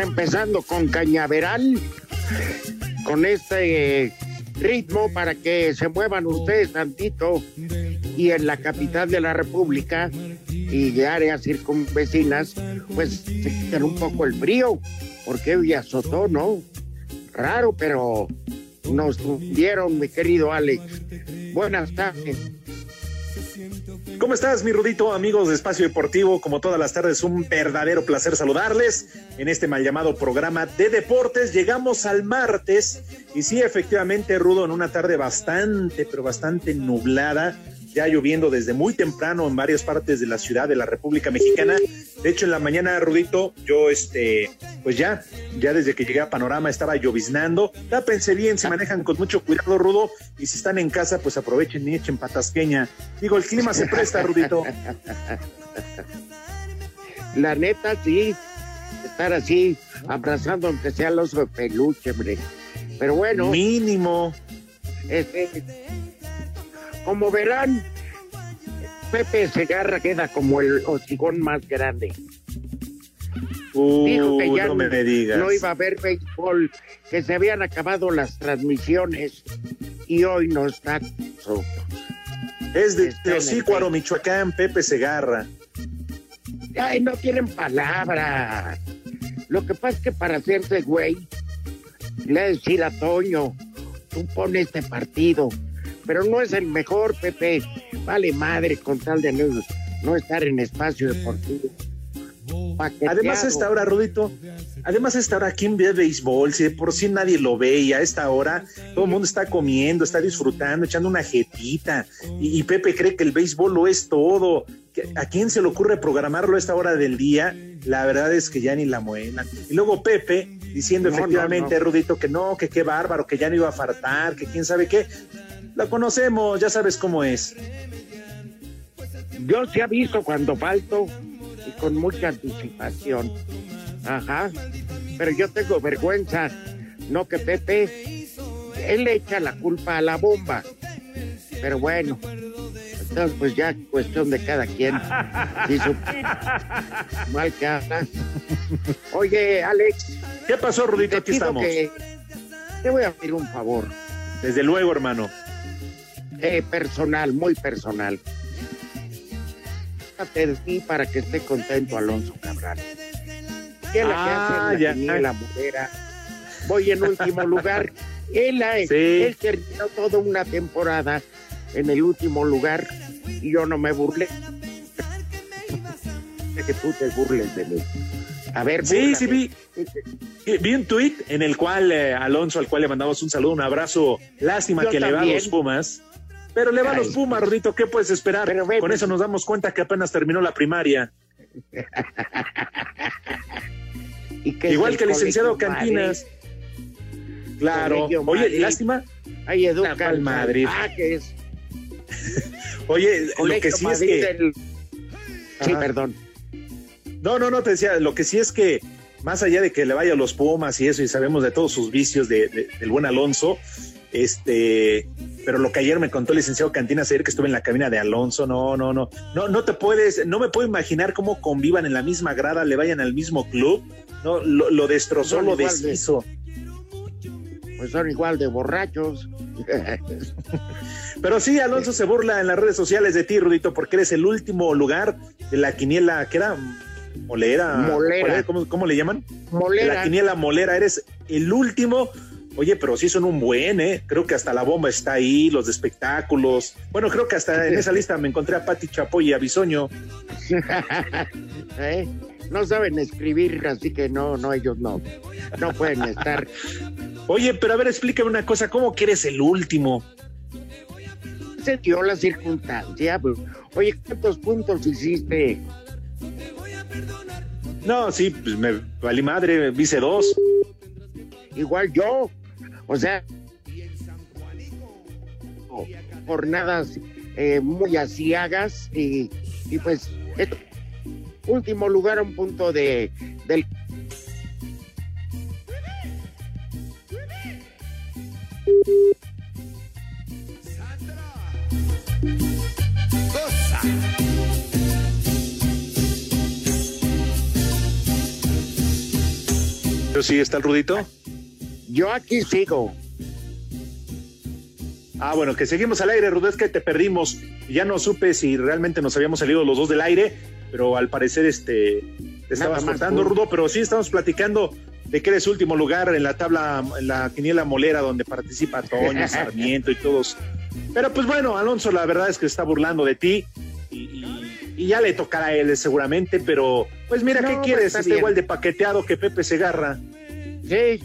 Empezando con Cañaveral, con este ritmo para que se muevan ustedes tantito y en la capital de la República y de áreas circunvecinas, pues se quitan un poco el frío, porque hoy azotó, ¿no? Raro, pero nos dieron, mi querido Alex. Buenas tardes. ¿Cómo estás, mi Rudito, amigos de Espacio Deportivo? Como todas las tardes, un verdadero placer saludarles en este mal llamado programa de deportes. Llegamos al martes y sí, efectivamente, Rudo, en una tarde bastante, pero bastante nublada, ya lloviendo desde muy temprano en varias partes de la ciudad de la República Mexicana. De hecho, en la mañana, Rudito, yo, este, pues ya, ya desde que llegué a Panorama estaba lloviznando. Ya pensé bien, se manejan con mucho cuidado, Rudo, y si están en casa, pues aprovechen y echen patasqueña. Digo, el clima se presta, Rudito. La neta, sí, estar así, abrazando aunque sea el oso de peluche, hombre. Pero bueno, Mínimo. este, como verán, Pepe Segarra queda como el hocicón más grande. Dijo que Uy, ya no me digas. no iba a haber béisbol, que se habían acabado las transmisiones y hoy no está. Es de Teocícuaro, Michoacán, Pepe Segarra. Ay, no tienen palabras. Lo que pasa es que para hacerse güey, le decir a Toño, tú pones este partido, pero no es el mejor, Pepe. Vale madre con tal de no, no estar en espacio deportivo. Paqueteado. Además, a esta hora, Rudito, además, a esta hora, ¿quién ve béisbol? Si de por sí nadie lo ve y a esta hora todo el mundo está comiendo, está disfrutando, echando una jetita. Y, y Pepe cree que el béisbol lo es todo. ¿Qué- ¿A quién se le ocurre programarlo a esta hora del día? La verdad es que ya ni la muela. Y luego Pepe diciendo No, efectivamente, no, no. Rudito, que no, que qué bárbaro, que ya no iba a faltar, que quién sabe qué. La conocemos, ya sabes cómo es. Yo se aviso cuando falto y con mucha anticipación. Ajá. Pero yo tengo vergüenza. No que Pepe, él echa la culpa a la bomba. Pero bueno, entonces pues ya cuestión de cada quien. Si su mal que haga. Oye, Alex, ¿Qué pasó, Rudito? te Aquí estamos. que te voy a pedir un favor. Desde luego, hermano. Eh, personal, muy personal. De para que esté contento Alonso Cabral. ¿Qué es la que Ah, hace en ya. la mujer? Voy en último lugar. Él, ha- Sí. él terminó toda una temporada en el último lugar y yo no me burlé. De que tú te burles de mí. A ver, Sí, sí, vi. Vi un tuit en el cual eh, Alonso, al cual le mandamos un saludo, un abrazo. Lástima Yo que le va a también. los Pumas. Pero le va a los Pumas, Rudito, ¿qué puedes esperar? Pero Con pues- eso nos damos cuenta que apenas terminó la primaria. ¿Y qué es Igual el que el licenciado Cantinas. Claro. Oye, Madrid. lástima. Ahí educa al Madrid. Ah, que es Oye, lo que sí es que. del- Sí, Ajá. perdón. No, no, no, te decía, lo que sí es que, más allá de que le vaya a los Pumas y eso, y sabemos de todos sus vicios de, de- del buen Alonso, este, pero lo que ayer me contó el licenciado Cantinas ayer que estuve en la cabina de Alonso, no, no, no, no, no te puedes, no me puedo imaginar cómo convivan en la misma grada, le vayan al mismo club, no, lo, lo destrozó, lo de- deshizo. Pues son igual de borrachos. Pero sí, Alonso se burla en las redes sociales de ti, Rudito, porque eres el último lugar de la quiniela, que era Molera. Molera. ¿Cómo, cómo le llaman? Molera. La quiniela molera, eres el último. Oye, pero sí son un buen, ¿eh? Creo que hasta la bomba está ahí, los de espectáculos. Bueno, creo que hasta en esa lista me encontré a Pati Chapoy y a Bisoño. ¿Eh? No saben escribir, así que no, no, ellos no. No pueden estar. Oye, pero a ver, explícame una cosa, ¿cómo que eres el último? Se dio la circunstancia. pues. Oye, ¿cuántos puntos hiciste? No, sí, pues me valí madre, hice dos. Igual yo. O sea, jornadas eh, muy asiagas y, y pues es- último lugar un punto de del Pero sí, está el Rudito. Yo aquí sigo. Ah, bueno, que seguimos al aire, Rudo, es que te perdimos. Ya no supe si realmente nos habíamos salido los dos del aire, pero al parecer este te estabas tú. Rudo, pero sí estamos platicando de que eres último lugar en la tabla, en la quiniela molera donde participa Toño, Sarmiento y todos. Pero pues bueno, Alonso, la verdad es que se está burlando de ti y, y- y ya le tocará a él seguramente, pero pues mira, No, ¿qué quieres? está Está bien. igual de paqueteado que Pepe Segarra. Sí,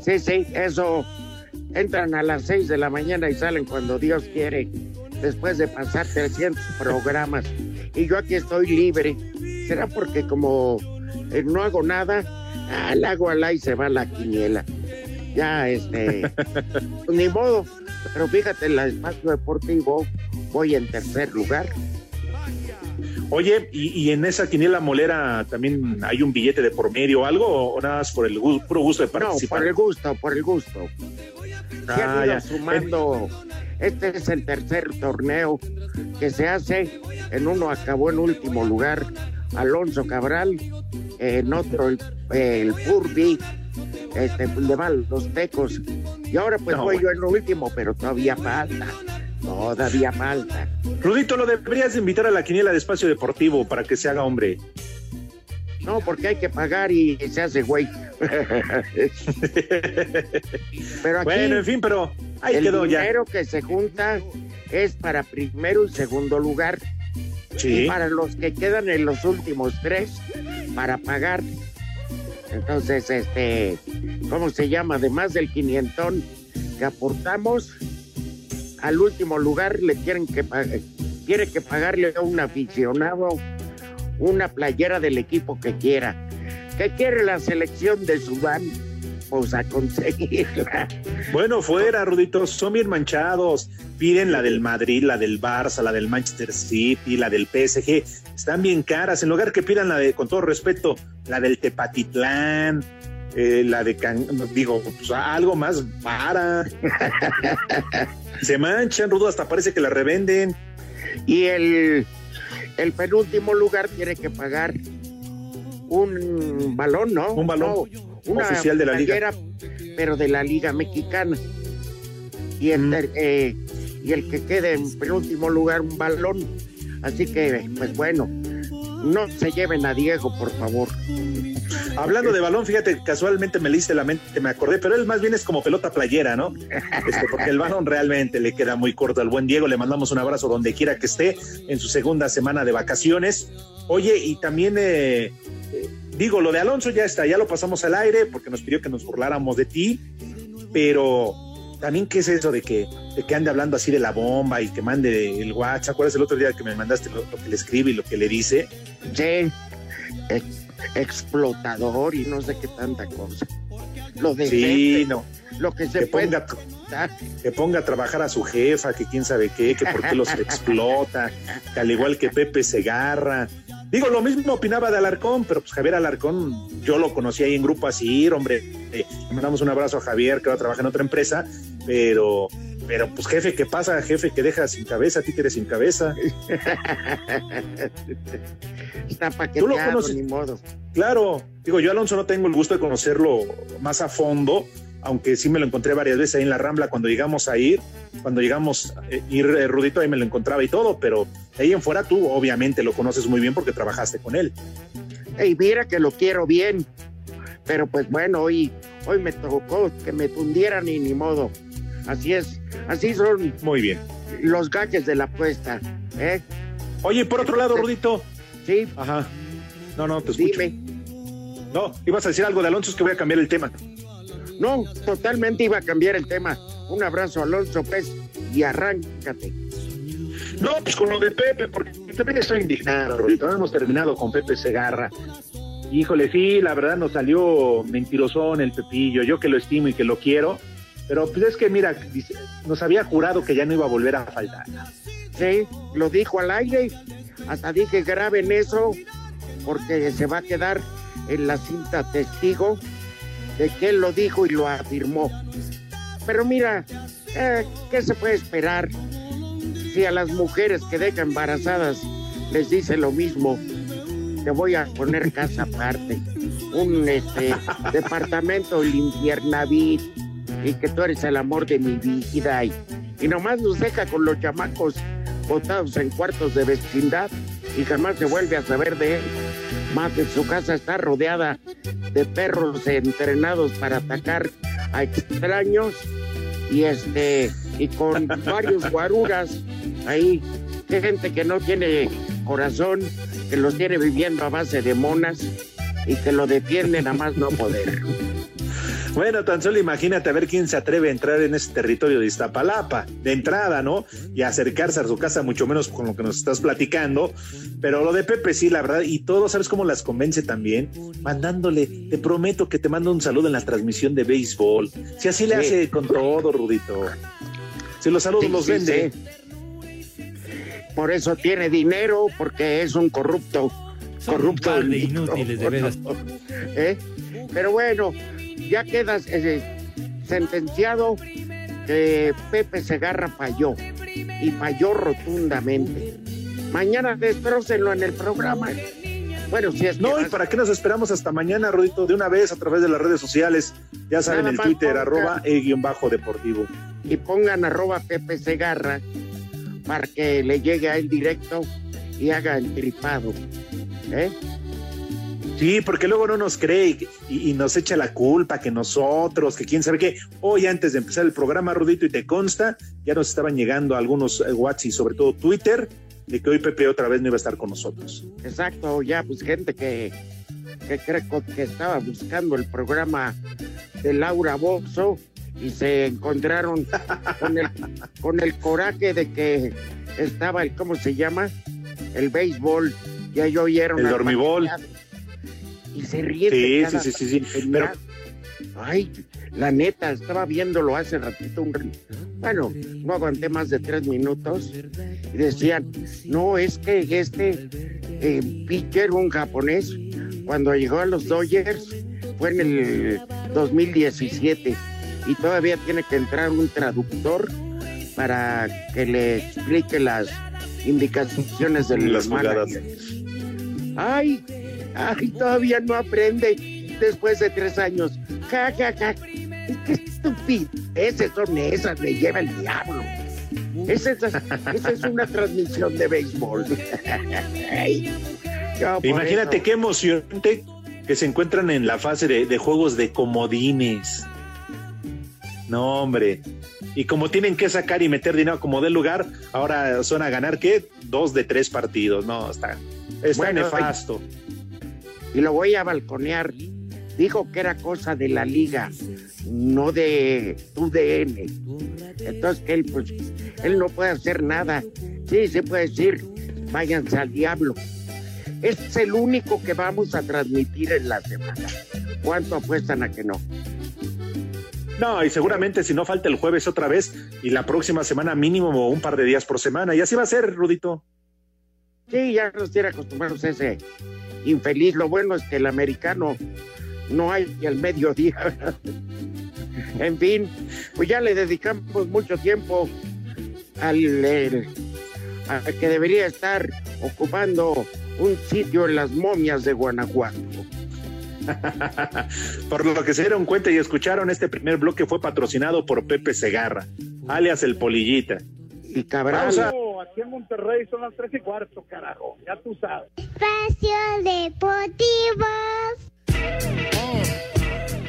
sí, sí, eso. Entran a las 6 de la mañana y salen cuando Dios quiere, después de pasar 300 programas. Y yo aquí estoy libre. ¿Será porque como eh, no hago nada? Ah, la hago al y se va la quiniela. Ya, este, pues, ni modo. Pero fíjate, en el espacio deportivo voy en tercer lugar. Oye, ¿y, y en esa quiniela molera también hay un billete de por medio o algo o nada más por el puro gusto de No, participar? por el gusto, por el gusto. Ah, ya. sumando. Este es el tercer torneo que se hace. En uno acabó en último lugar Alonso Cabral, en otro el, el Furby, este, le van los tecos. Y ahora pues No, voy bueno. yo en lo último, pero todavía falta. Todavía falta. Rudito, lo deberías de invitar a la quiniela de espacio deportivo para que se haga hombre. No, porque hay que pagar y se hace güey. pero aquí Bueno, en fin, pero ahí el quedó ya. dinero que se junta es para primero y segundo lugar. Y Sí. para los que quedan en los últimos tres, para pagar. Entonces, este, ¿cómo se llama? Además del quinientón que aportamos, al último lugar le quieren que quiere que pagarle a un aficionado una playera del equipo que quiera. ¿Qué quiere la selección de Sudán? Pues a conseguirla. Bueno, fuera, Rudito, son bien manchados. Piden la del Madrid, la del Barça, la del Manchester City, la del PSG. Están bien caras. En lugar que pidan la de, con todo respeto, la del Tepatitlán, eh, la de, Can- digo, pues, algo más para. Se manchan, Rudo, hasta parece que la revenden. Y el, el penúltimo lugar tiene que pagar un balón, ¿no? Un balón No, una oficial de la liga. Pero de la Liga Mexicana. Y el, Mm. eh, y el que quede en penúltimo lugar, un balón. Así que, pues bueno, no se lleven a Diego, por favor. Hablando de balón, fíjate, casualmente me leíste la mente, me acordé, pero él más bien es como pelota playera, ¿no? Este, porque el balón realmente le queda muy corto al buen Diego. Le mandamos un abrazo donde quiera que esté en su segunda semana de vacaciones. Oye, y también eh, eh, digo, lo de Alonso ya está, ya lo pasamos al aire porque nos pidió que nos burláramos de ti, pero también qué es eso de que, de que ande hablando así de la bomba y que mande el WhatsApp. ¿Cuál es el otro día que me mandaste lo, lo que le escribe y lo que le dice? Sí, ex- explotador y no sé qué tanta cosa. Lo de Sí, no. lo que se Que puede ponga, que ponga a trabajar a su jefa, que quién sabe qué, que por qué los explota, que al igual que Pepe Segarra. Digo, lo mismo opinaba de Alarcón, pero pues Javier Alarcón, yo lo conocí ahí en Grupo Asir, hombre, eh, le mandamos un abrazo a Javier, que ahora trabaja en otra empresa, pero, pero pues jefe, ¿qué pasa? Jefe que deja sin cabeza, títere sin cabeza. está Tú lo paqueteado, conoces. ni modo. Claro, digo, yo Alonso no tengo el gusto de conocerlo más a fondo, aunque sí me lo encontré varias veces ahí en la Rambla cuando llegamos a ir, cuando llegamos a ir eh, Rudito ahí me lo encontraba y todo, pero ahí en fuera tú obviamente lo conoces muy bien porque trabajaste con él. Y mira que lo quiero bien. Pero pues bueno, hoy, hoy me tocó que me tundieran y ni modo. Así es, así son Muy bien. los gajes de la apuesta. ¿eh? Oye, por otro lado, Rudito. Sí, Ajá. No, no, te escucho. dime. No, ibas a decir algo de Alonso, es que voy a cambiar el tema. No, totalmente iba a cambiar el tema. Un abrazo, Alonso Pez, y arráncate. No, pues con lo de Pepe, porque también estoy indignado. No hemos terminado con Pepe Segarra. Híjole, sí, la verdad nos salió mentirosón el Pepillo. Yo que lo estimo y que lo quiero. Pero pues es que, mira, nos había jurado que ya no iba a volver a faltar. Sí, lo dijo al aire. Hasta dije graben eso porque se va a quedar en la cinta testigo de que él lo dijo y lo afirmó. Pero mira, eh, ¿qué se puede esperar si a las mujeres que dejan embarazadas les dice lo mismo? Te voy a poner casa aparte, un este, departamento limpiernavit y que tú eres el amor de mi vida y, y nomás nos deja con los chamacos botados en cuartos de vecindad y jamás se vuelve a saber de él. Más de su casa está rodeada de perros entrenados para atacar a extraños y este y con varios guaruras ahí gente que no tiene corazón que los tiene viviendo a base de monas y que lo defienden a más no poder. Bueno, tan solo imagínate a ver quién se atreve a entrar en ese territorio de Iztapalapa, de entrada, ¿no? Y acercarse a su casa, mucho menos con lo que nos estás platicando. Pero lo de Pepe sí, la verdad, y todo, ¿sabes cómo las convence también? Mandándole, te prometo que te mando un saludo en la transmisión de béisbol. Si así le Sí. hace con todo, Rudito. Si los saludos Sí, los sí, vende. sí. Por eso tiene dinero, porque es un corrupto. Son un corrupto. par de inútiles, de veras. ¿Eh? Pero bueno, ya quedas eh, sentenciado que Pepe Segarra falló y falló rotundamente. Mañana destrócenlo en el programa. Bueno, si es que No, ¿y para qué nos esperamos hasta mañana, Rudito? De una vez a través de las redes sociales. Ya saben, Nada el Twitter, ponga- arroba e-deportivo. y pongan arroba Pepe Segarra para que le llegue a él directo y haga el tripado. ¿Eh? Sí, porque luego no nos cree y, y- y nos echa la culpa que nosotros, que quién sabe qué. Hoy antes de empezar el programa, Rudito, y te consta, ya nos estaban llegando algunos eh, WhatsApp y sobre todo Twitter, de que hoy Pepe otra vez no iba a estar con nosotros. Exacto, ya pues gente que, que cree que estaba buscando el programa de Laura Bozo y se encontraron con el, con el coraje de que estaba el, ¿cómo se llama? El béisbol, ya yo oyeron. El dormibol. Y se ríe. Sí, sí, sí, sí, sí, tontería. Ay, la neta, estaba viéndolo hace ratito un Bueno, no aguanté más de tres minutos y decían, no, es que este eh, pitcher, un japonés, cuando llegó a los Dodgers, fue en el 2017 y todavía tiene que entrar un traductor para que le explique las indicaciones de Las managers. Ay, ay, todavía no aprende después de tres años. Ja, ja, ja. Qué estupideces son esas, me lleva el diablo. Esa es, esa es una transmisión de béisbol. Yo Imagínate eso- qué emocionante que se encuentran en la fase de, de juegos de comodines. No, hombre. Y como tienen que sacar y meter dinero como del lugar, ahora son a ganar, ¿qué? Dos de tres partidos. No, está, está Bueno, nefasto. Y lo voy a balconear. Dijo que era cosa de la liga, no de tu DN. Entonces que él, pues, él no puede hacer nada. Sí, se puede decir, váyanse al diablo. Es el único que vamos a transmitir en la semana. ¿Cuánto apuestan a que no? No, y seguramente si no falta el jueves otra vez y la próxima semana mínimo un par de días por semana. Y así va a ser, Rudito. Sí, ya nos tiene acostumbrados ese infeliz. Lo bueno es que el americano no hay al mediodía. en fin, pues ya le dedicamos mucho tiempo al, el- que debería estar ocupando un sitio en las momias de Guanajuato. Por lo que se dieron cuenta y escucharon, este primer bloque fue patrocinado por Pepe Segarra, alias el Polillita. Y Cabral, Pausa. Aquí en Monterrey son las tres y cuarto, carajo. Ya tú sabes. Espacio Deportivo.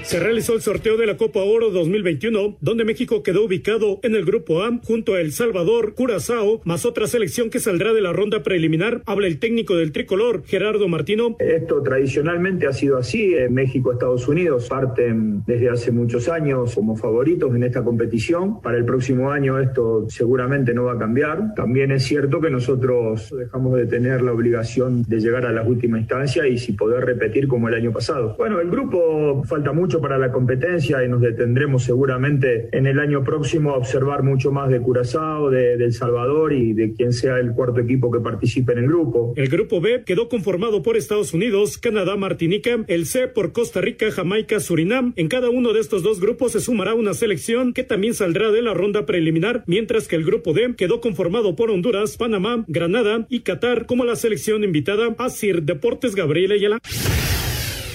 Se realizó el sorteo de la Copa Oro 2021, donde México quedó ubicado en el grupo A junto a El Salvador, Curazao, más otra selección que saldrá de la ronda preliminar. Habla el técnico del tricolor, Gerardo Martino. Esto tradicionalmente ha sido así. Eh, México, Estados Unidos parten desde hace muchos años como favoritos en esta competición. Para el próximo año esto seguramente no va a cambiar. También es cierto que nosotros dejamos de tener la obligación de llegar a la última instancia y si poder repetir como el año pasado. Bueno, el grupo falta mucho para la competencia y nos detendremos seguramente en el año próximo a observar mucho más de Curazao, de, El Salvador y de quien sea el cuarto equipo que participe en el grupo. El grupo B quedó conformado por Estados Unidos, Canadá, Martinica, el C por Costa Rica, Jamaica, Surinam. En cada uno de estos dos grupos se sumará una selección que también saldrá de la ronda preliminar, mientras que el grupo D quedó conformado por Honduras, Panamá, Granada y Qatar como la selección invitada a Sir Deportes Gabriel Ayala.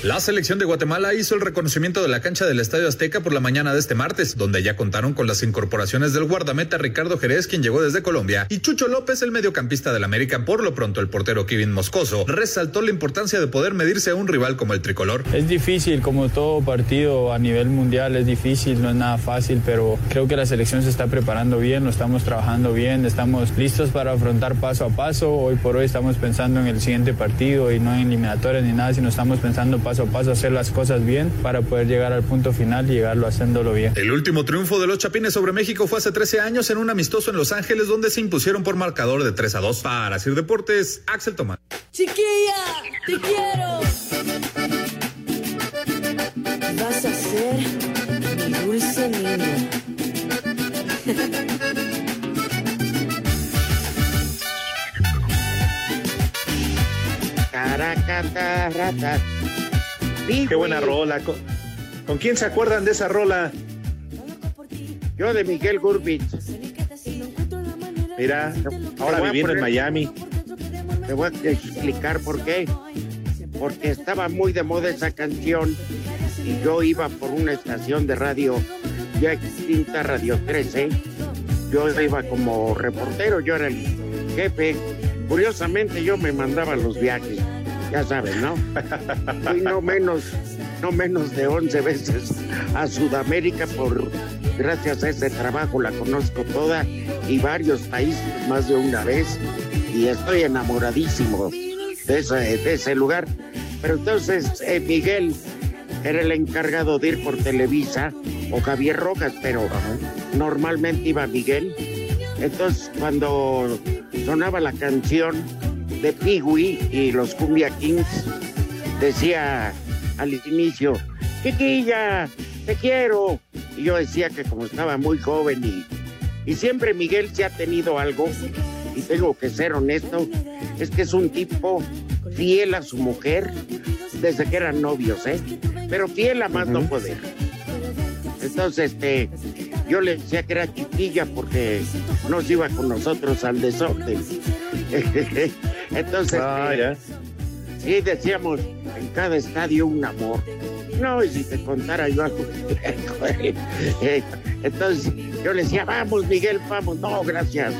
La selección de Guatemala hizo el reconocimiento de la cancha del Estadio Azteca por la mañana de este martes, donde ya contaron con las incorporaciones del guardameta Ricardo Jerez, quien llegó desde Colombia, y Chucho López, el mediocampista del América. Por lo pronto, el portero Kevin Moscoso resaltó la importancia de poder medirse a un rival como el tricolor. Es difícil, como todo partido a nivel mundial, es difícil, no es nada fácil, pero creo que la selección se está preparando bien, lo estamos trabajando bien, estamos listos para afrontar paso a paso. Hoy por hoy estamos pensando en el siguiente partido y no en eliminatorias ni nada, sino estamos pensando paso a paso hacer las cosas bien para poder llegar al punto final y llegarlo haciéndolo bien. El último triunfo de los Chapines sobre México fue hace 13 años en un amistoso en Los Ángeles donde se impusieron por marcador de 3 a 2. Para Sir Deportes, Axel Tomás. Chiquilla, te quiero. Vas a ser mi dulce niño. Qué buena rola. ¿Con, quién se acuerdan de esa rola? Yo de Miguel Gurbich. Mira, ahora viviendo en Miami. Te voy a explicar por qué. Porque estaba muy de moda esa canción y yo iba por una estación de radio ya extinta, Radio 13. Yo iba como reportero, yo era el jefe. Curiosamente yo me mandaba los viajes ya saben, ¿no? Fui no menos, no menos de 11 veces a Sudamérica por, gracias a ese trabajo la conozco toda y varios países más de una vez y estoy enamoradísimo de ese, de ese lugar. Pero entonces eh, Miguel era el encargado de ir por Televisa o Javier Rojas, pero normalmente iba Miguel. Entonces cuando sonaba la canción, de Piwi y los Cumbia Kings, decía al inicio, chiquilla, te quiero. Y yo decía que como estaba muy joven y, y siempre Miguel se ha tenido algo, y tengo que ser honesto, es que es un tipo fiel a su mujer desde que eran novios, ¿eh? Pero fiel a más no poder. Entonces, este, yo le decía que era chiquilla porque no se iba con nosotros al desorden. Entonces, ah, eh, sí decíamos en cada estadio un amor. No, y si te contara yo algo. Entonces yo le decía, vamos, Miguel, vamos. No, gracias.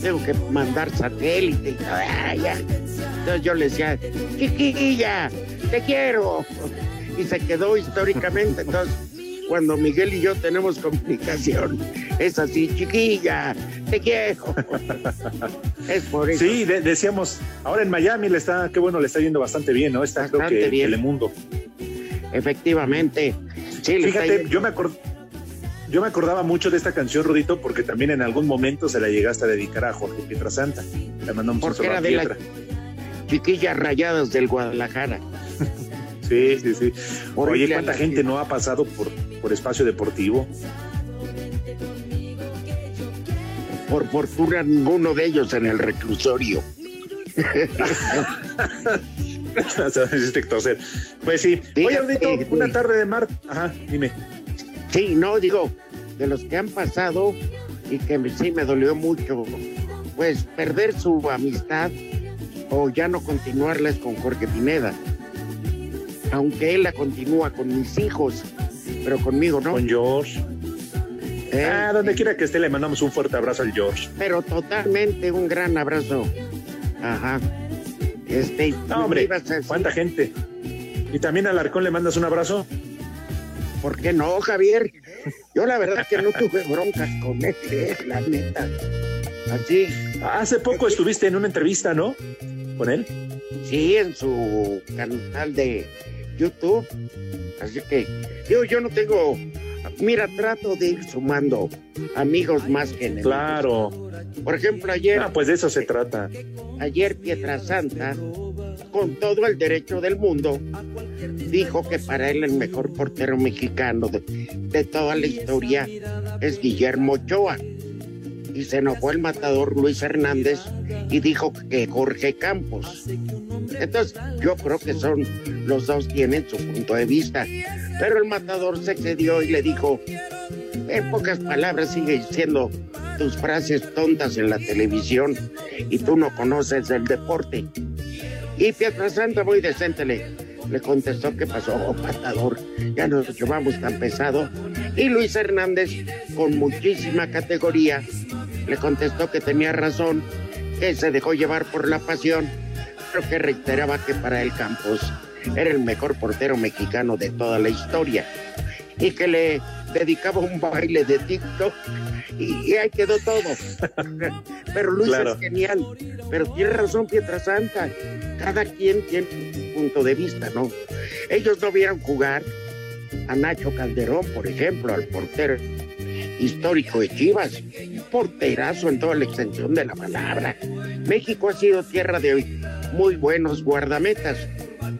Tengo que mandar satélite y ah, Entonces yo le decía, chiquilla, te quiero. Y se quedó históricamente. Entonces, cuando Miguel y yo tenemos comunicación, es así, chiquilla, te quiero. es por eso. Sí, decíamos, ahora en Miami le está, qué bueno, le está yendo bastante bien, ¿no? Está creo que bien. Telemundo. Efectivamente. Sí, Fíjate, yo me Yo me acordaba mucho de esta canción, Rudito, porque también en algún momento se la llegaste a dedicar a Jorge Pietrasanta. Le mandamos porque era de las chiquillas rayadas del Guadalajara. Sí, sí, sí. Oye, ¿cuánta gente no ha pasado por, por espacio deportivo? Por fortuna, ninguno de ellos en el reclusorio. pues sí. Oye, una tarde de mar. Ajá, dime. Sí, no, digo, de los que han pasado y que sí me dolió mucho, pues perder su amistad o ya no continuarles con Jorge Pineda. Aunque él la continúa con mis hijos, pero conmigo no. Con George. ¿Eh? Ah, donde quiera que esté, le mandamos un fuerte abrazo al George. Pero totalmente un gran abrazo. Ajá. Este, no, hombre, ¿cuánta gente? ¿Y también al Arcón le mandas un abrazo? ¿Por qué no, Javier? Yo la verdad que no tuve broncas con él, eh, la neta. Así. Hace poco estuviste en una entrevista, ¿no? ¿Con él? Sí, en su canal de YouTube. Así que, yo, yo no tengo. Mira, trato de ir sumando amigos más que Claro. Por ejemplo, ayer. Ah, pues de eso se trata. Ayer Pietrasanta, con todo el derecho del mundo, dijo que para él el mejor portero mexicano de, toda la historia es Guillermo Ochoa. Y se enojó el matador Luis Hernández y dijo que Jorge Campos. Entonces, yo creo que son, los dos tienen su punto de vista. Pero el matador se excedió y le dijo, en pocas palabras sigue diciendo tus frases tontas en la televisión y tú no conoces el deporte. Y Santa muy decente le, le contestó que pasó, oh, matador, ya nos llevamos tan pesado. Y Luis Hernández, con muchísima categoría, le contestó que tenía razón, que se dejó llevar por la pasión, pero que reiteraba que para el Campos era el mejor portero mexicano de toda la historia y que le dedicaba un baile de TikTok y, ahí quedó todo. Pero Luis es genial. Pero tiene razón Santa Cada quien tiene un punto de vista, ¿no? Ellos no vieron jugar a Nacho Calderón, por ejemplo, al portero histórico de Chivas. Un porterazo en toda la extensión de la palabra. México ha sido tierra de muy buenos guardametas.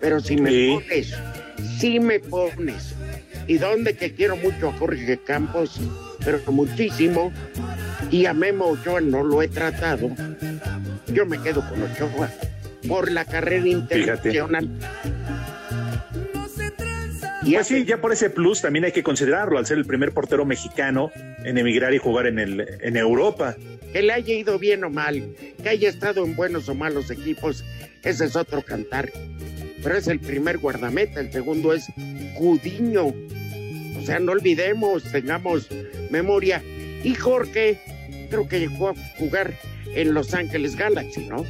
Pero si me pones, si me pones y donde que quiero mucho a Jorge Campos, pero muchísimo, y a Memo Ochoa no lo he tratado, yo me quedo con Ochoa por la carrera internacional. Y pues sí, ya por ese plus también hay que considerarlo, al ser el primer portero mexicano en emigrar y jugar en, el, en Europa. Que le haya ido bien o mal, que haya estado en buenos o malos equipos, ese es otro cantar pero es el primer guardameta, el segundo es Cudiño. O sea, no olvidemos, tengamos memoria. Y Jorge, creo que llegó a jugar en Los Ángeles Galaxy, ¿no?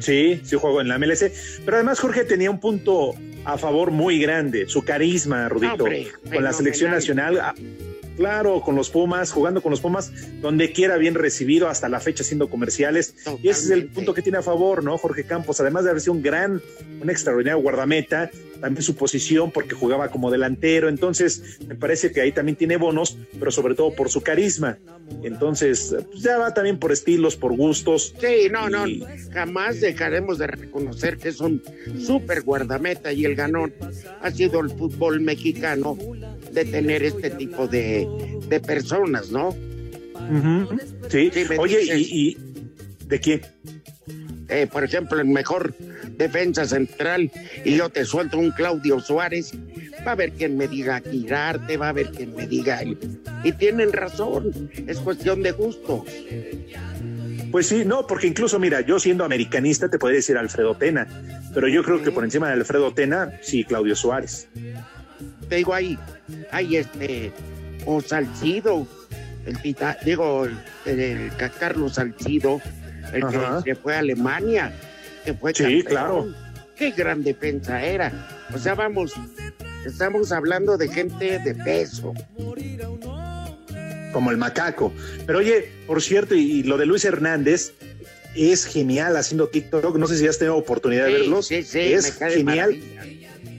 Sí, sí jugó en la MLS. Pero además Jorge tenía un punto a favor muy grande, su carisma, Rudito, con la selección nacional. Claro, con los Pumas, jugando con los Pumas, donde quiera bien recibido, hasta la fecha siendo comerciales. Y ese es el punto que tiene a favor, ¿no? Jorge Campos, además de haber sido un gran, un extraordinario guardameta, también su posición porque jugaba como delantero. Entonces, me parece que ahí también tiene bonos, pero sobre todo por su carisma. Entonces, pues ya va también por estilos, por gustos. Sí, no, no, jamás dejaremos de reconocer que es un súper guardameta y el ganón ha sido el fútbol mexicano de tener este tipo de, personas, ¿no? Sí, oye, y, de quién? Eh, por ejemplo, el mejor defensa central y yo te suelto un Claudio Suárez, va a haber quien me diga Girarte, va a haber quien me diga... Y tienen razón, es cuestión de gusto. Pues sí, no, porque incluso, mira, yo siendo americanista te podría decir Alfredo Tena, pero yo creo que por encima de Alfredo Tena, sí, Claudio Suárez. Te digo ahí, hay este, o Salcido, el tita, digo, el, Carlos Salcido, que se fue a Alemania, que fue Sí, claro. Qué gran defensa era. O sea, vamos, estamos hablando de gente de peso. Como el macaco. Pero oye, por cierto, y, lo de Luis Hernández, es genial haciendo TikTok. No sé si has tenido oportunidad de verlos. Sí, sí, es genial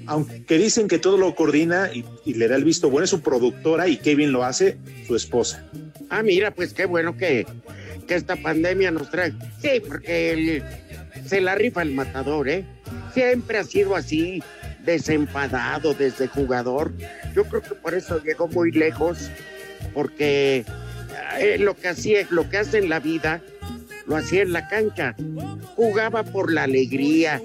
aunque dicen que todo lo coordina y, le da el visto bueno, es su productora y qué bien lo hace su esposa. Ah, mira, pues qué bueno que, que esta pandemia nos trae. Sí, porque se la rifa el matador, ¿eh? Siempre ha sido así, desempadado desde jugador. Yo creo que por eso llegó muy lejos, porque eh, lo que hacía, lo que hace en la vida, lo hacía en la cancha. Jugaba por la alegría,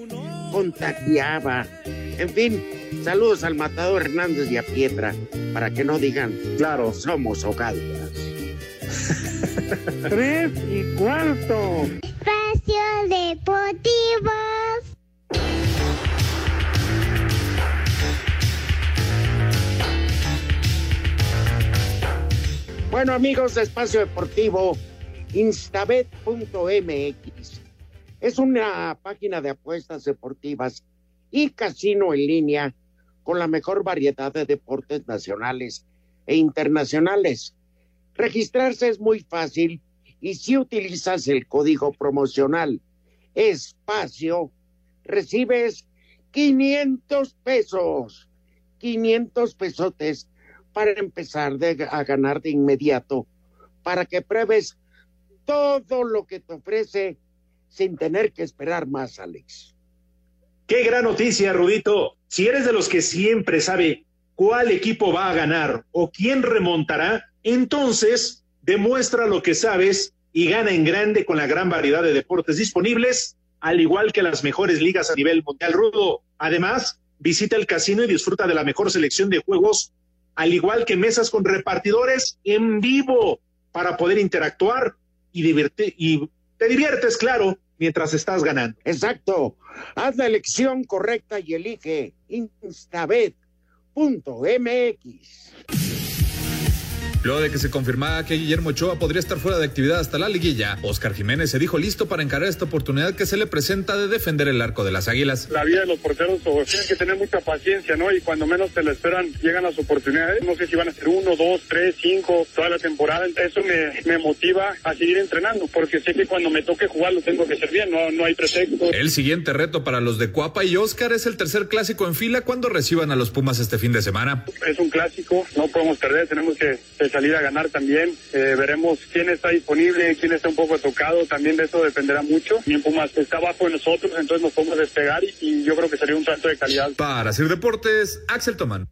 contagiaba. En fin, saludos al matador Hernández y a Pietra, para que no digan, claro, somos ahogados. Tres y cuarto. Espacio Deportivo. Bueno, amigos de Espacio Deportivo, instabet.mx es una página de apuestas deportivas y casino en línea con la mejor variedad de deportes nacionales e internacionales. Registrarse es muy fácil y si utilizas el código promocional espacio, recibes 500 pesos, 500 pesotes para empezar a ganar de inmediato, para que pruebes todo lo que te ofrece sin tener que esperar más, Alex. Qué gran noticia, Rudito. Si eres de los que siempre sabe cuál equipo va a ganar o quién remontará, entonces demuestra lo que sabes y gana en grande con la gran variedad de deportes disponibles, al igual que las mejores ligas a nivel mundial rudo. Además, visita el casino y disfruta de la mejor selección de juegos, al igual que mesas con repartidores en vivo para poder interactuar y, divertir, y te diviertes, claro, mientras estás ganando. Exacto. Haz la elección correcta y elige instabet.mx. Luego de que se confirmaba que Guillermo Ochoa podría estar fuera de actividad hasta la liguilla, Oscar Jiménez se dijo listo para encarar esta oportunidad que se le presenta de defender el arco de las Águilas. La vida de los porteros tienen que tener mucha paciencia, ¿no? Y cuando menos te lo esperan, llegan las oportunidades. No sé si van a ser uno, dos, tres, cinco, toda la temporada. Eso me, me motiva a seguir entrenando, porque sé que cuando me toque jugar lo tengo que hacer bien, no, no hay pretexto. El siguiente reto para los de Cuapa y Oscar es el tercer clásico en fila cuando reciban a los Pumas este fin de semana. Es un clásico, no podemos perder, tenemos que salir a ganar también. Eh, veremos quién está disponible, quién está un poco tocado, también de eso dependerá mucho. Bien Pumas está abajo de nosotros, entonces nos podemos despegar y, yo creo que sería un salto de calidad. Para hacer deportes, Axel Tomán.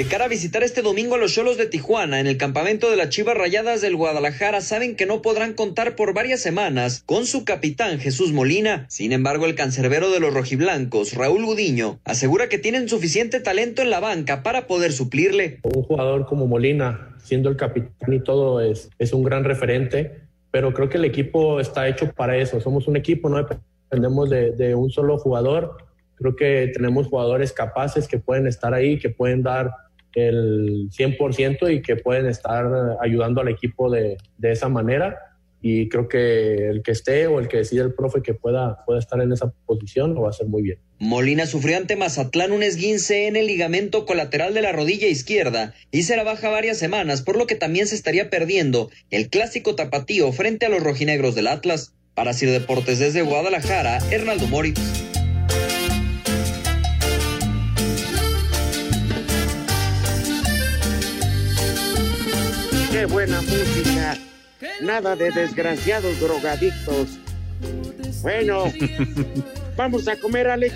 De cara a visitar este domingo a los Cholos de Tijuana en el campamento de las Chivas Rayadas del Guadalajara, saben que no podrán contar por varias semanas con su capitán Jesús Molina. Sin embargo, el cancerbero de los rojiblancos, Raúl Gudiño, asegura que tienen suficiente talento en la banca para poder suplirle. Un jugador como Molina, siendo el capitán y todo, es, es un gran referente, pero creo que el equipo está hecho para eso. Somos un equipo, no dependemos de, de un solo jugador Creo que tenemos jugadores capaces que pueden estar ahí, que pueden dar el 100% y que pueden estar ayudando al equipo de, de, esa manera. Y creo que el que esté o el que decida el profe que pueda, pueda estar en esa posición lo va a hacer muy bien. Molina sufrió ante Mazatlán un esguince en el ligamento colateral de la rodilla izquierda y se la baja varias semanas, por lo que también se estaría perdiendo el clásico tapatío frente a los rojinegros del Atlas. Para Sir Deportes desde Guadalajara, Hernaldo Moritz. Qué buena música. Nada de desgraciados drogadictos. Bueno, vamos a comer, Alex.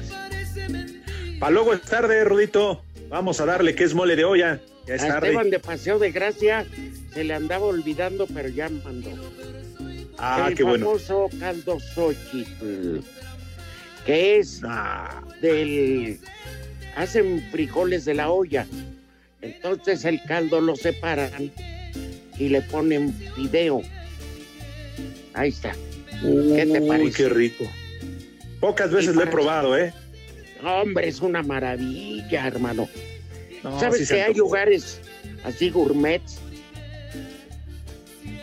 Para luego es tarde, Rudito. Vamos a darle que es mole de olla. Ya es a tarde. Esteban de Paseo de Gracia se le andaba olvidando, pero ya mandó. Ah, El qué bueno. famoso caldo Xochitl, que es Ah. del... Hacen frijoles de la olla. Entonces el caldo lo separan y le ponen fideo. Ahí está. ¿Qué te Uy, parece? qué rico. Pocas veces lo he probado, ¿eh? Hombre, es una maravilla, hermano. No, ¿Sabes sí que hay lugares así gourmets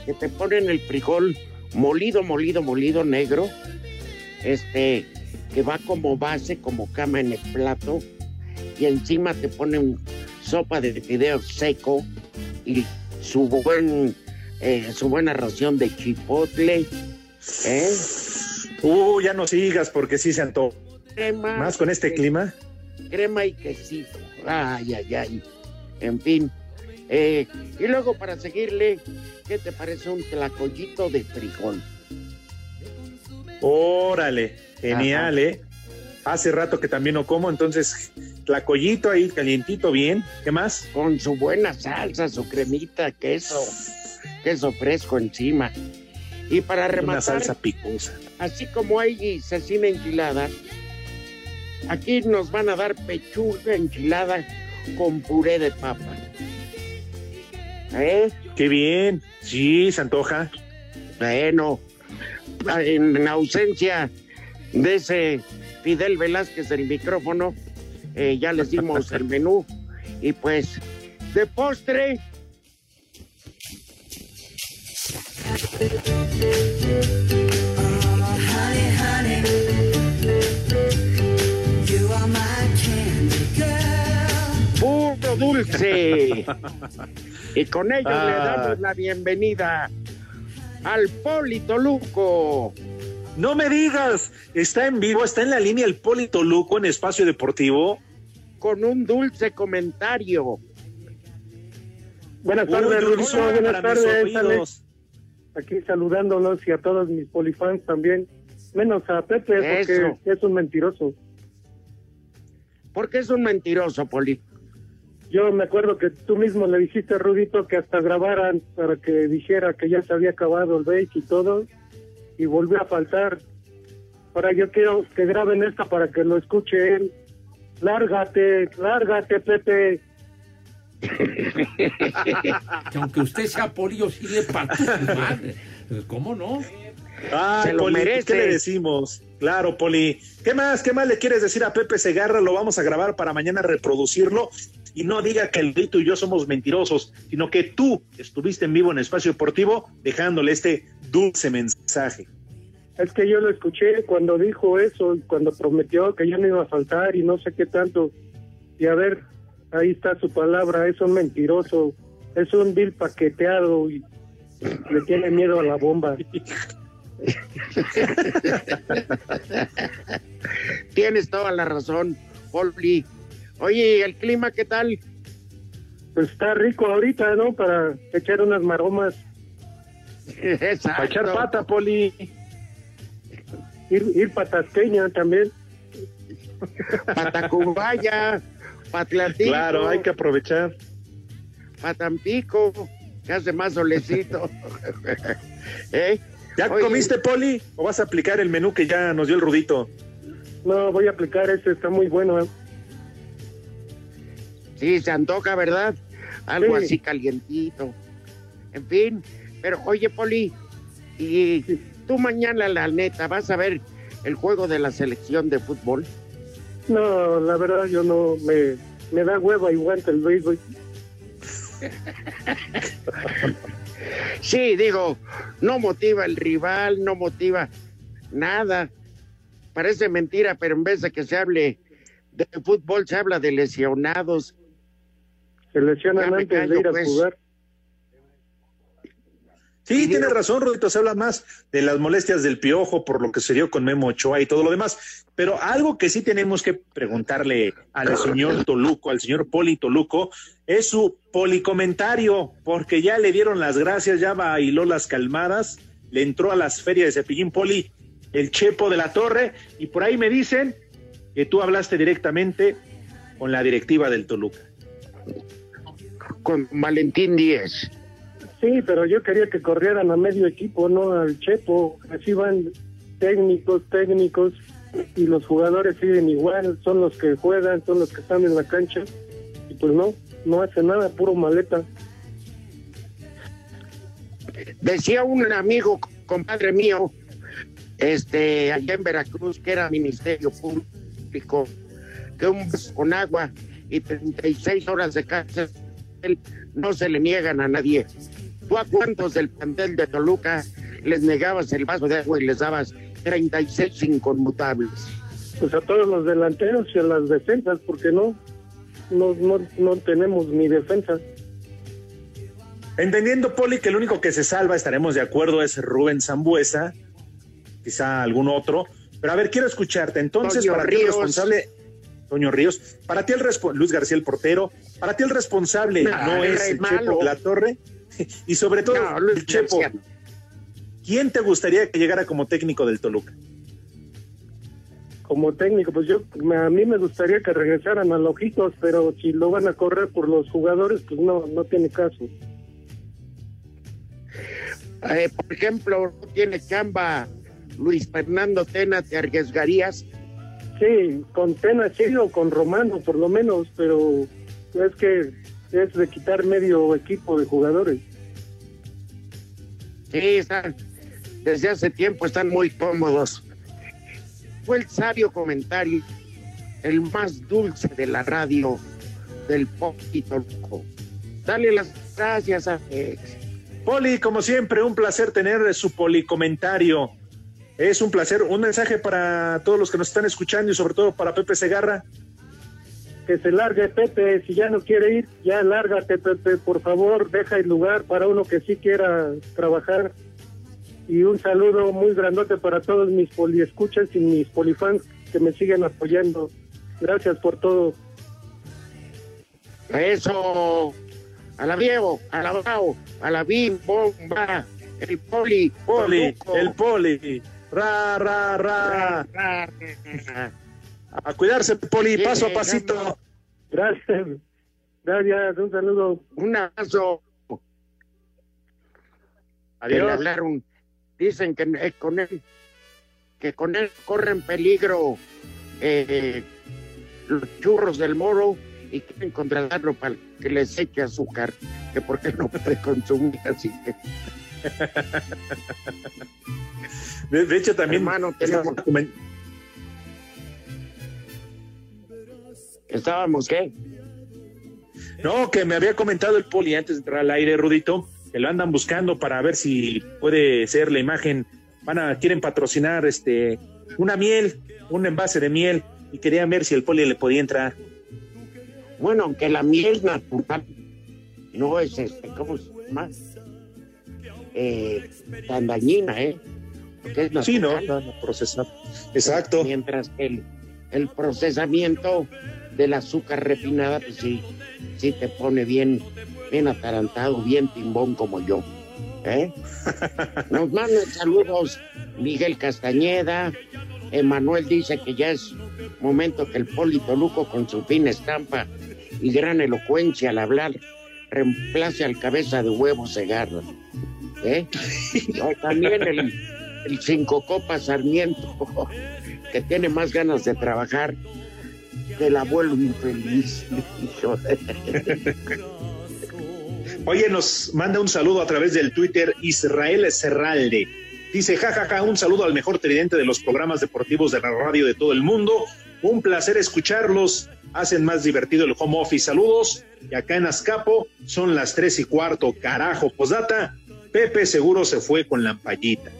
que te ponen el frijol molido, molido, molido negro, este, que va como base, como cama en el plato, y encima te ponen sopa de fideo seco y su buen, eh, su buena ración de chipotle, ¿eh? Uh, ya no sigas porque sí se antojó. Crema, Más con este clima. crema y quesito. Ay, ay, ay. En fin. Eh, y luego para seguirle, ¿qué te parece un tlacoyito de frijol? Órale, genial, Ajá. ¿eh? Hace rato que también no como, entonces, tlacoyito ahí, calientito, bien. ¿Qué más? Con su buena salsa, su cremita, queso, queso fresco encima. Y para Una rematar, salsa picosa. así como hay cecina enchilada, aquí nos van a dar pechuga enchilada con puré de papa. ¿Eh? Qué bien. Sí, se antoja. Bueno, en ausencia de ese Fidel Velázquez del micrófono, eh, ya les dimos el menú y pues de postre Puro dulce. y con ello le Ah. damos la bienvenida al Polito Luco. No me digas, está en vivo, está en la línea el Polito Luco en Espacio Deportivo. Con un dulce comentario. Buenas Uy, tardes, Rudito. Buenas tardes. Aquí saludándolos y a todos mis polifans también. Menos a Pepe, porque es un mentiroso. ¿Por qué es un mentiroso, Polito? Yo me acuerdo que tú mismo le dijiste a Rudito que hasta grabaran para que dijera que ya se había acabado el bake y todo, y volvió a faltar. Ahora yo quiero que graben esta para que lo escuche él. Lárgate, lárgate, Pepe. Que aunque usted sea polio, parto su madre. ¿Cómo no? Ah, Se lo merece. ¿qué le decimos? Claro, Poli. ¿Qué más? ¿Qué más le quieres decir a Pepe Segarra? Lo vamos a grabar para mañana reproducirlo y no diga que el Rito y yo somos mentirosos, sino que tú estuviste en vivo en Espacio Deportivo dejándole este dulce mensaje. Es que yo lo escuché cuando dijo eso, cuando prometió que ya no iba a faltar y no sé qué tanto. Y a ver, ahí está su palabra, es un mentiroso, es un vil paqueteado y le tiene miedo a la bomba. Tienes toda la razón, Poli. Oye, ¿el clima qué tal? Pues está rico ahorita, ¿no? Para echar unas maromas, Exacto. Para echar pata, Poli. ir, ir patasqueña también. Patacubaya, Patlatino, Claro, hay que aprovechar. Patampico, que hace más solecito. ¿Eh? ¿Ya Oye, comiste, Poli? ¿O vas a aplicar el menú que ya nos dio el Rudito? No, voy a aplicar este, está muy bueno. ¿eh? Sí, se antoja, ¿verdad? Algo Sí. así calientito. En fin, pero oye, Poli, y tú mañana, la neta, vas a ver el juego de la selección de fútbol. No, la verdad yo no, me, me da hueva igual que el béisbol. Sí, digo, no motiva el rival, no motiva nada. Parece mentira, pero en vez de que se hable de fútbol, se habla de lesionados. Se lesionan antes de ir a pues. jugar. Sí, tienes razón, Rudito, se habla más de las molestias del piojo por lo que se dio con Memo Ochoa y todo lo demás. Pero algo que sí tenemos que preguntarle al señor Toluco, al señor Poli Toluco, es su policomentario, porque ya le dieron las gracias, ya bailó las calmadas, le entró a las ferias de Cepillín Poli, el Chepo de la Torre, y por ahí me dicen que tú hablaste directamente con la directiva del Toluca. Con Valentín Díez. Sí, pero yo quería que corrieran a medio equipo, no al Chepo. Así van técnicos, técnicos, y los jugadores siguen igual, son los que juegan, son los que están en la cancha, y pues no, no hace nada, puro maleta. Decía un amigo, compadre mío, este, allá en Veracruz, que era Ministerio Público, que un con agua y 36 horas de cárcel no se le niegan a nadie. ¿Tú a cuántos del plantel de Toluca les negabas el vaso de agua y les dabas 36 inconmutables? Pues a todos los delanteros y a las defensas, porque no, no, no, no tenemos ni defensa. Entendiendo, Poli, que el único que se salva, estaremos de acuerdo, es Rubén Zambuesa, quizá algún otro. Pero a ver, quiero escucharte. Entonces, Toño para ti el Ríos. responsable, Toño Ríos, para ti el responsable, Luis García el portero, para ti el responsable No, no es el. Chepo de la Torre, y sobre todo No, Luis el Chepo. García. ¿Quién te gustaría que llegara como técnico del Toluca? Como técnico, pues yo, me- a mí me gustaría que regresaran a Lojitos, pero si lo van a correr por los jugadores, pues no, no tiene caso. Eh, por ejemplo, no tiene chamba Luis Fernando Tena, ¿te arriesgarías? Sí, con Tena sí o con Romano por lo menos, pero es que es de quitar medio equipo de jugadores. Sí, están, desde hace tiempo están muy cómodos. Fue el sabio comentario, el más dulce de la radio del poquito loco. Dale las gracias a Alex. Poli, como siempre, un placer tener su policomentario. Es un placer. Un mensaje para todos los que nos están escuchando y sobre todo para Pepe Segarra. Que se largue Pepe, si ya no quiere ir, ya lárgate Pepe, por favor, deja el lugar para uno que sí quiera trabajar. Y un saludo muy grandote para todos mis poliescuchas y mis polifans que me siguen apoyando. Gracias por todo. Eso, a la viejo, a la bravo, a la bim, bomba, el poli, Poli, el poli. Ra, ra, ra. Ra, ra. A cuidarse, Poli, paso a no, pasito. Gracias. Gracias, un saludo. Un abrazo. Adiós. le hablaron. Dicen que eh, con él, que con él corren peligro eh, los churros del moro y quieren contratarlo para que les eche azúcar, que porque no puede consumir así que De, de hecho, también. Hermano, tenemos- estábamos qué No, que me había comentado el poli antes de entrar al aire, Rudito, que lo andan buscando para ver si puede ser la imagen. Van a, quieren patrocinar este una miel, un envase de miel, y querían ver si el poli le podía entrar. Bueno, aunque la miel natural no es este, ¿cómo se llama? Eh, tan dañina, ¿eh? Porque es Sí, no, natural. no, no, procesado. Exacto. Mientras que el, el procesamiento del azúcar refinada, pues sí, sí te pone bien, bien atarantado, bien timbón como yo. ¿eh? Nos mandan saludos Miguel Castañeda. Emanuel dice que ya es momento que el Polito Luco con su fina estampa y gran elocuencia al hablar reemplace al cabeza de huevo Segarra. ¿eh? O también el, el Cinco Copas Sarmiento, que tiene más ganas de trabajar que el abuelo infeliz. Oye, nos manda un saludo a través del Twitter Israel Serralde. Dice, jajaja, un saludo al mejor tridente de los programas deportivos de la radio de todo el mundo. Un placer escucharlos. Hacen más divertido el home office. Saludos. Y acá en Azcapo son las tres y cuarto. Carajo, posdata. Pepe seguro se fue con la ampallita.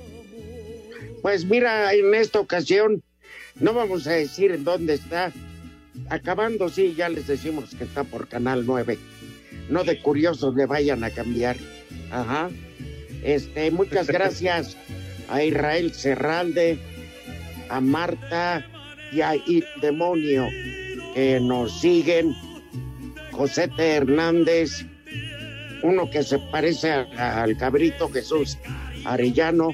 Pues mira, en esta ocasión no vamos a decir en dónde está. Acabando, sí, ya les decimos que está por Canal 9. No de curiosos le vayan a cambiar. Ajá. Este, muchas gracias a Israel Serralde, a Marta y a It Demonio que nos siguen. Josete Hernández, uno que se parece a- al cabrito Jesús Arellano.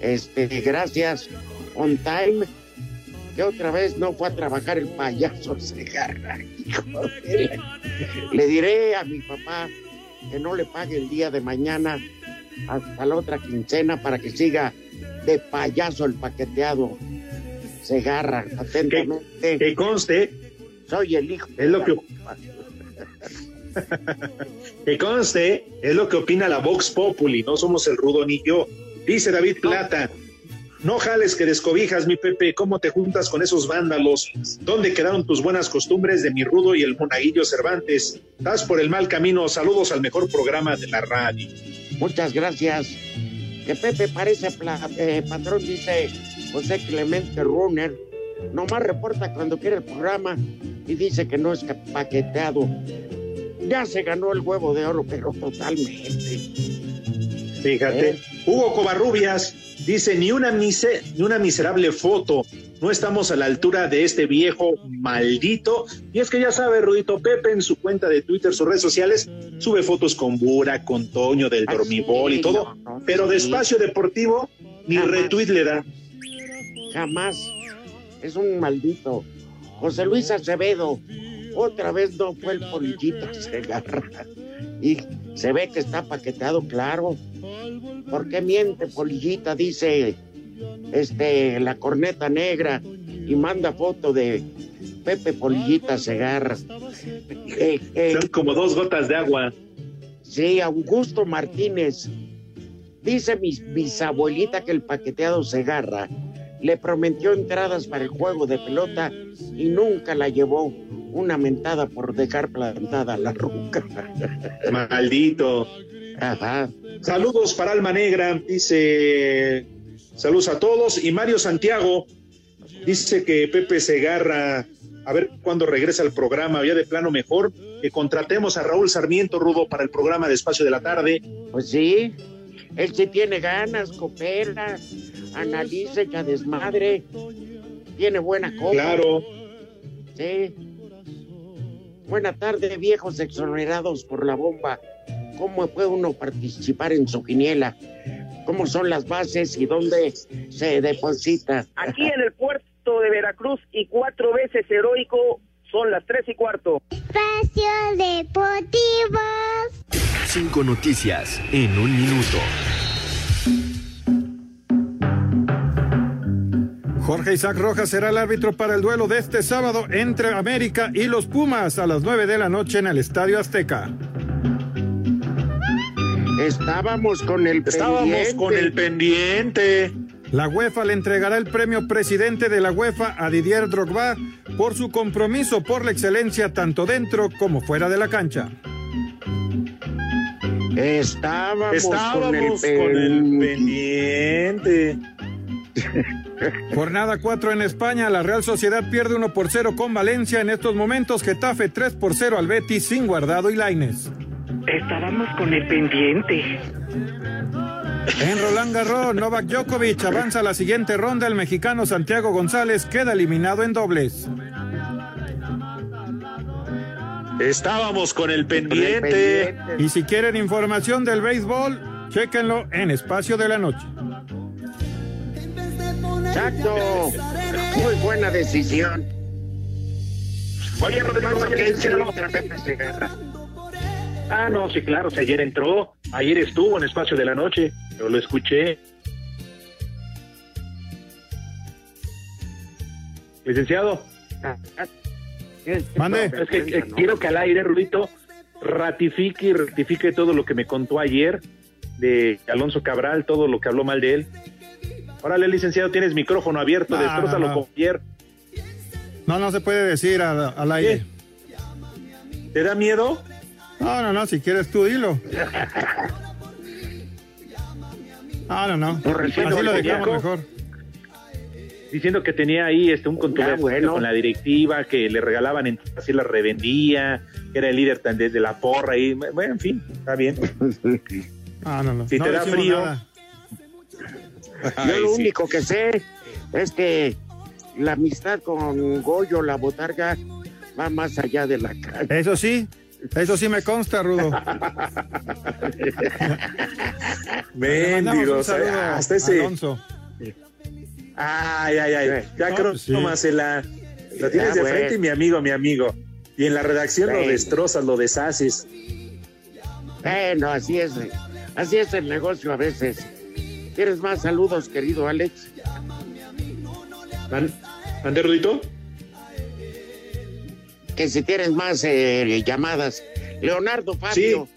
Este, gracias. On time. Que otra vez no fue a trabajar el payaso Segarra. hijo de la- Le diré a mi papá que no le pague el día de mañana hasta la otra quincena para que siga de payaso el paqueteado. Segarra, atentamente. Que conste, Soy el hijo. es lo que, que conste, es lo que opina la Vox Populi, no somos el rudo ni yo. Dice David Plata, no jales que descobijas, mi Pepe, ¿cómo te juntas con esos vándalos? ¿Dónde quedaron tus buenas costumbres de mi rudo y el monaguillo Cervantes? Estás por el mal camino, saludos al mejor programa de la radio. Muchas gracias. Que Pepe parece eh, patrón, dice José Clemente Runner. Nomás reporta cuando quiere el programa y dice que no es paqueteado. Ya se ganó el huevo de oro, pero totalmente. Fíjate. ¿Eh? Hugo Covarrubias dice, ni una, mise- ni una miserable foto. No estamos a la altura de este viejo maldito. Y es que ya sabe, Rudito Pepe, en su cuenta de Twitter, sus redes sociales, sube fotos con Bura, con Toño del Ah, Dormibol y todo. no, no, pero de espacio deportivo, ni Jamás. retweet le da. Jamás. Es un maldito. José Luis Acevedo. Otra vez no fue el polillito Segarra. Y se ve que está paqueteado, claro. ¿Por qué miente, polillita? Dice este, la corneta negra y manda foto de Pepe Polillita Segarra. Eh, eh, Son como dos gotas de agua. Sí, Augusto Martínez. Dice mi bisabuelita que el paqueteado Segarra le prometió entradas para el juego de pelota y nunca la llevó. Una mentada por dejar plantada la ruca. Maldito. Ajá. Saludos para Alma Negra, dice saludos a todos. Y Mario Santiago dice que Pepe Segarra, a ver cuándo regresa al programa, ya de plano mejor, que contratemos a Raúl Sarmiento Rudo para el programa de Espacio de la Tarde. Pues sí, él sí tiene ganas, coopera, analiza, ya desmadre, tiene buena copa. Claro. Sí. Buena tarde, viejos exonerados por la bomba. ¿Cómo puede uno participar en su quiniela? ¿Cómo son las bases y dónde se deposita? Aquí en el puerto de Veracruz y cuatro veces heroico son las tres y cuarto. Espacio Deportivo. Cinco noticias en un minuto. Jorge Isaac Rojas será el árbitro para el duelo de este sábado entre América y los Pumas a las 9 de la noche en el Estadio Azteca. Estábamos con el Estábamos pendiente. con el pendiente. La UEFA le entregará el premio presidente de la UEFA a Didier Drogba por su compromiso por la excelencia tanto dentro como fuera de la cancha. Estábamos, Estábamos con el, con el pendiente. Jornada 4 en España, la Real Sociedad pierde 1 por 0 con Valencia. En estos momentos, Getafe 3 por 0 al Betis sin guardado y Laines. Estábamos con el pendiente. En Roland Garros, Novak Djokovic avanza a la siguiente ronda. El mexicano Santiago González queda eliminado en dobles. Estábamos con el pendiente. Y si quieren información del béisbol, chéquenlo en Espacio de la Noche. Exacto. Muy buena decisión. Oye, Rodrigo, ¿Qué otra Segarra? Ah, no, sí, claro, si ayer entró, ayer estuvo en Espacio de la Noche, yo lo escuché. Licenciado, Mande. es que eh, quiero que al aire, Rudito, ratifique y rectifique todo lo que me contó ayer de Alonso Cabral, todo lo que habló mal de él. Órale, licenciado, tienes micrófono abierto, No, destrózalo no, no. No, no se puede decir al, al aire. ¿Te da miedo? No, no, no, si quieres tú dilo. No, no, no. Por Así lo dejamos mejor. diciendo que tenía ahí este un contubernio Ah, bueno. con la directiva, que le regalaban entradas así las revendía, que era el líder tan de, de la porra y bueno, en fin, está bien. Ah, no, no. Si No te da frío. nada. Yo lo único que sé es que la amistad con Goyo, la botarga, va más allá de la calle. Eso sí, eso sí me consta, Rudo. Saludo hasta ese. Alonso. Ay, ay, ay. Ya No, creo pues sí. tómasela. La tienes Ah, de bueno. frente, mi amigo, mi amigo. Y en la redacción lo destrozas, lo deshaces. Bueno, así es. Así es el negocio a veces. ¿Quieres más saludos, querido Alex? ¿Man- ¿Mande, Rudito? Que si tienes más eh, llamadas. Leonardo Fabio,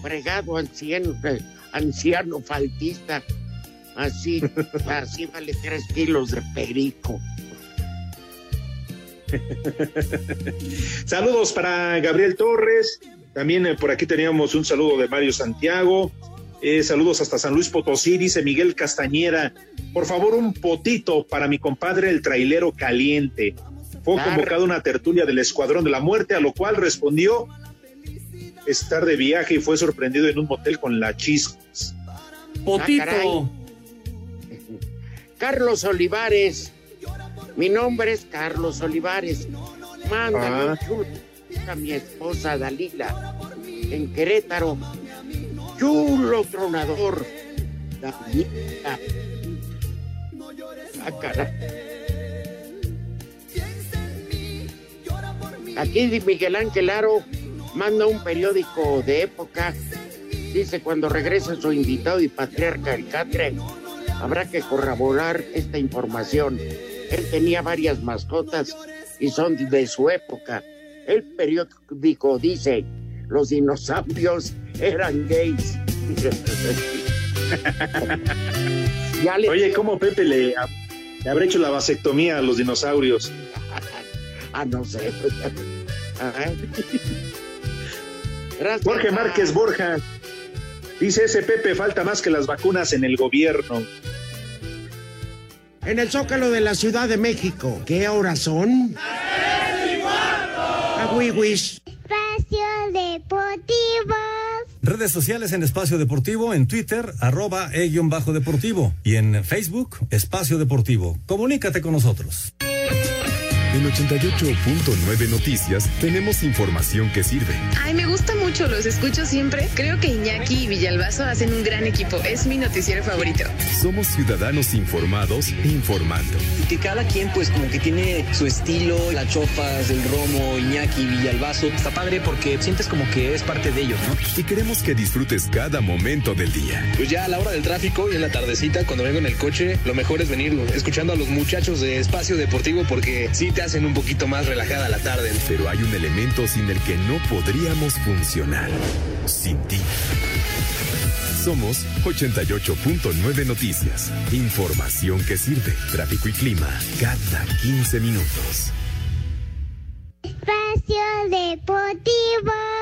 fregado anciano, eh, anciano faltista. Así, así vale tres kilos de perico. Saludos para Gabriel Torres. También eh, por aquí teníamos un saludo de Mario Santiago. Eh, saludos hasta San Luis Potosí, dice Miguel Castañeda. Por favor, un potito para mi compadre el trailero caliente. Fue Claro. convocado a una tertulia del Escuadrón de la Muerte, a lo cual respondió estar de viaje y fue sorprendido en un motel con la chispas. Potito. Ah. Carlos Olivares. Mi nombre es Carlos Olivares. Mándame Ah. un chulo a mi esposa Dalila en Querétaro. Chulo tronador. Ah, caray. Aquí Miguel Ángel Aro manda un periódico de época. Dice cuando regrese su invitado y patriarca el Catre, habrá que corroborar esta información. Él tenía varias mascotas y son de su época. El periódico dice, los dinosaurios eran gays. Ya le- Oye, ¿cómo Pepe le, le habrá hecho la vasectomía a los dinosaurios? Ah, no sé. Gracias Jorge a- Márquez Borja. Dice ese Pepe, falta más que las vacunas en el gobierno. En el Zócalo de la Ciudad de México, ¿qué horas son? Espacio Deportivo. Redes sociales en Espacio Deportivo, en Twitter, arroba e-bajo deportivo y en Facebook, Espacio Deportivo. Comunícate con nosotros. En 88.9 Noticias tenemos información que sirve. Ay, me gusta mucho, los escucho siempre. Creo que Iñaki y Villalbazo hacen un gran equipo. Es mi noticiero favorito. Somos ciudadanos informados informando. Y que cada quien, pues, como que tiene su estilo, las chofas, el romo, Iñaki, Villalbazo. Está padre porque sientes como que es parte de ellos, ¿no? Y queremos que disfrutes cada momento del día. Pues ya a la hora del tráfico y en la tardecita, cuando vengo en el coche, lo mejor es venir escuchando a los muchachos de Espacio Deportivo porque sí te hacen un poquito más relajada la tarde. Pero hay un elemento sin el que no podríamos funcionar. Sin ti. Somos 88.9 Noticias. Información que sirve. Tráfico y clima cada 15 minutos. Espacio Deportivo.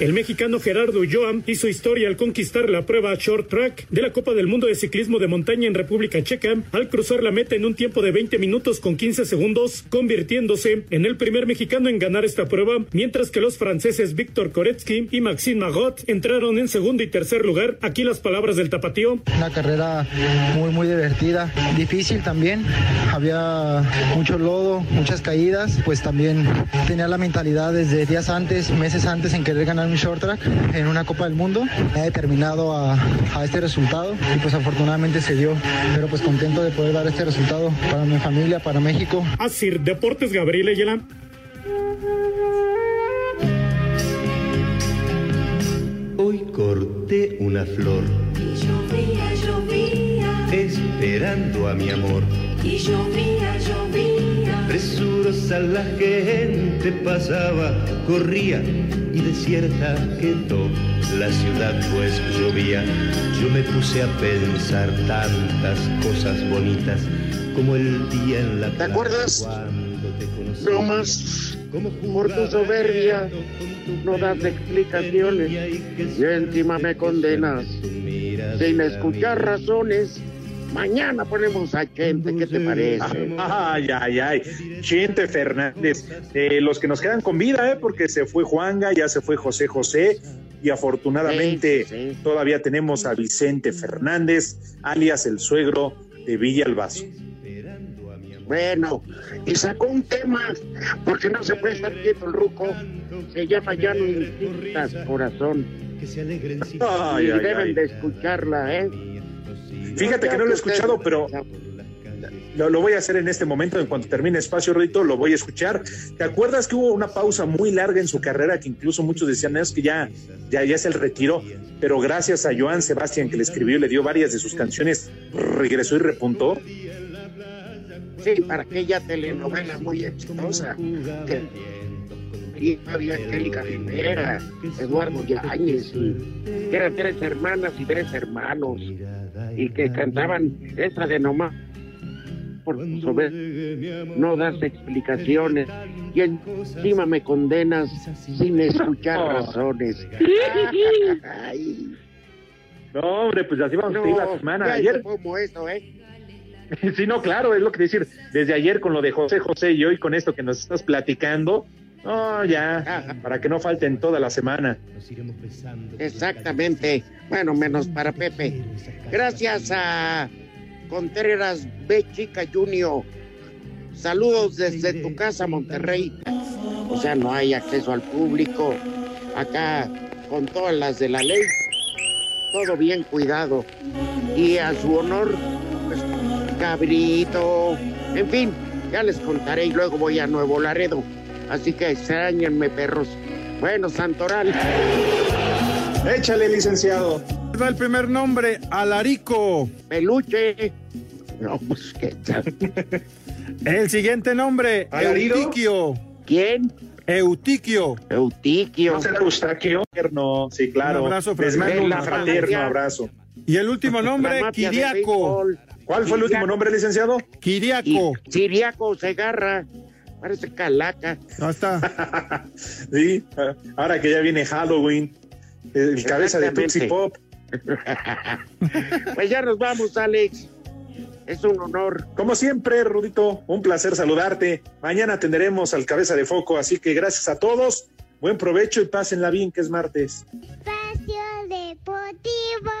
El mexicano Gerardo Joam hizo historia al conquistar la prueba short track de la Copa del Mundo de Ciclismo de Montaña en República Checa al cruzar la meta en un tiempo de 20 minutos con 15 segundos, convirtiéndose en el primer mexicano en ganar esta prueba, mientras que los franceses Víctor Koretsky y Maxime Magot entraron en segundo y tercer lugar. Aquí las palabras del tapatío. Una carrera muy, muy divertida, difícil también. Había mucho lodo, muchas caídas, pues también tenía la mentalidad desde días antes, meses antes en querer ganar un short track en una Copa del Mundo. Me ha determinado a, a, este resultado y pues afortunadamente se dio. Pero pues contento de poder dar este resultado para mi familia, para México. Así, Deportes Gabriel Ayala. Hoy corté una flor. Y llovía, llovía. Esperando a mi amor. Y llovía, llovía. Presurosa la gente pasaba, corría y desierta quedó la ciudad pues llovía. Yo me puse a pensar tantas cosas bonitas como el día en la ¿Te acuerdas? cuando te conocí. No más. Por tu soberbia no das explicaciones y encima me condenas. Sin escuchar razones, mañana ponemos a Chente, ¿qué te parece? Ay, ay, ay. Chente Fernández. Eh, los que nos quedan con vida, ¿eh? Porque se fue Juanga, ya se fue José José. Y afortunadamente Sí, sí. todavía tenemos a Vicente Fernández, alias el suegro de Villalbazo. Bueno, y sacó un tema, porque no se puede estar quieto el ruco. Se llama Ya no insistas, corazón. Y ay, deben ay. de escucharla, ¿eh? Fíjate que no lo he escuchado, pero lo, lo voy a hacer en este momento. En cuanto termine Espacio Rito, lo voy a escuchar. ¿Te acuerdas que hubo una pausa muy larga en su carrera que incluso muchos decían es que ya, ya, ya es el retiro? Pero gracias a Joan Sebastián que le escribió y le dio varias de sus canciones, regresó y repuntó. Sí, para aquella telenovela muy exitosa. Que había Angélica Rivera, Eduardo Yáñez, y que eran tres hermanas y tres hermanos, y que cantaban esa de nomás por sobre no das explicaciones y encima me condenas sin escuchar Oh. razones. Ay, No, hombre, pues así vamos a no, seguir la semana. Ayer, como eso, ¿eh? sí, no, claro, es lo que decir. Desde ayer con lo de José José y hoy con esto que nos estás platicando. No, ya, para que no falten toda la semana. Exactamente. Bueno, menos para Pepe. Gracias a Contreras B. Chica Junior. Saludos desde tu casa, Monterrey. O sea, no hay acceso al público. Acá, con todas las de la ley, todo bien cuidado. Y a su honor, pues, cabrito. En fin, ya les contaré y luego voy a Nuevo Laredo. Así que extrañenme, perros. Bueno, Santoral. Échale, licenciado. Da el primer nombre, Alarico. Peluche. No, pues qué tal. El siguiente nombre, ¿Alarido? Eutiquio. ¿Quién? Eutiquio. Eutiquio. ¿No será Eustaquio? No, sí, claro. Un abrazo mando un fraterno. fraterno abrazo. Y el último nombre, Kiriaco. ¿Cuál fue el último nombre, licenciado? Kiriaco. Y Siriaco Segarra parece calaca. No está. sí, ahora que ya viene Halloween, el cabeza de Tootsie Pop. pues ya nos vamos, Alex. Es un honor. Como siempre, Rudito, un placer saludarte. Mañana tendremos al cabeza de foco, así que gracias a todos. Buen provecho y pásenla bien, que es martes. Espacio Deportivo.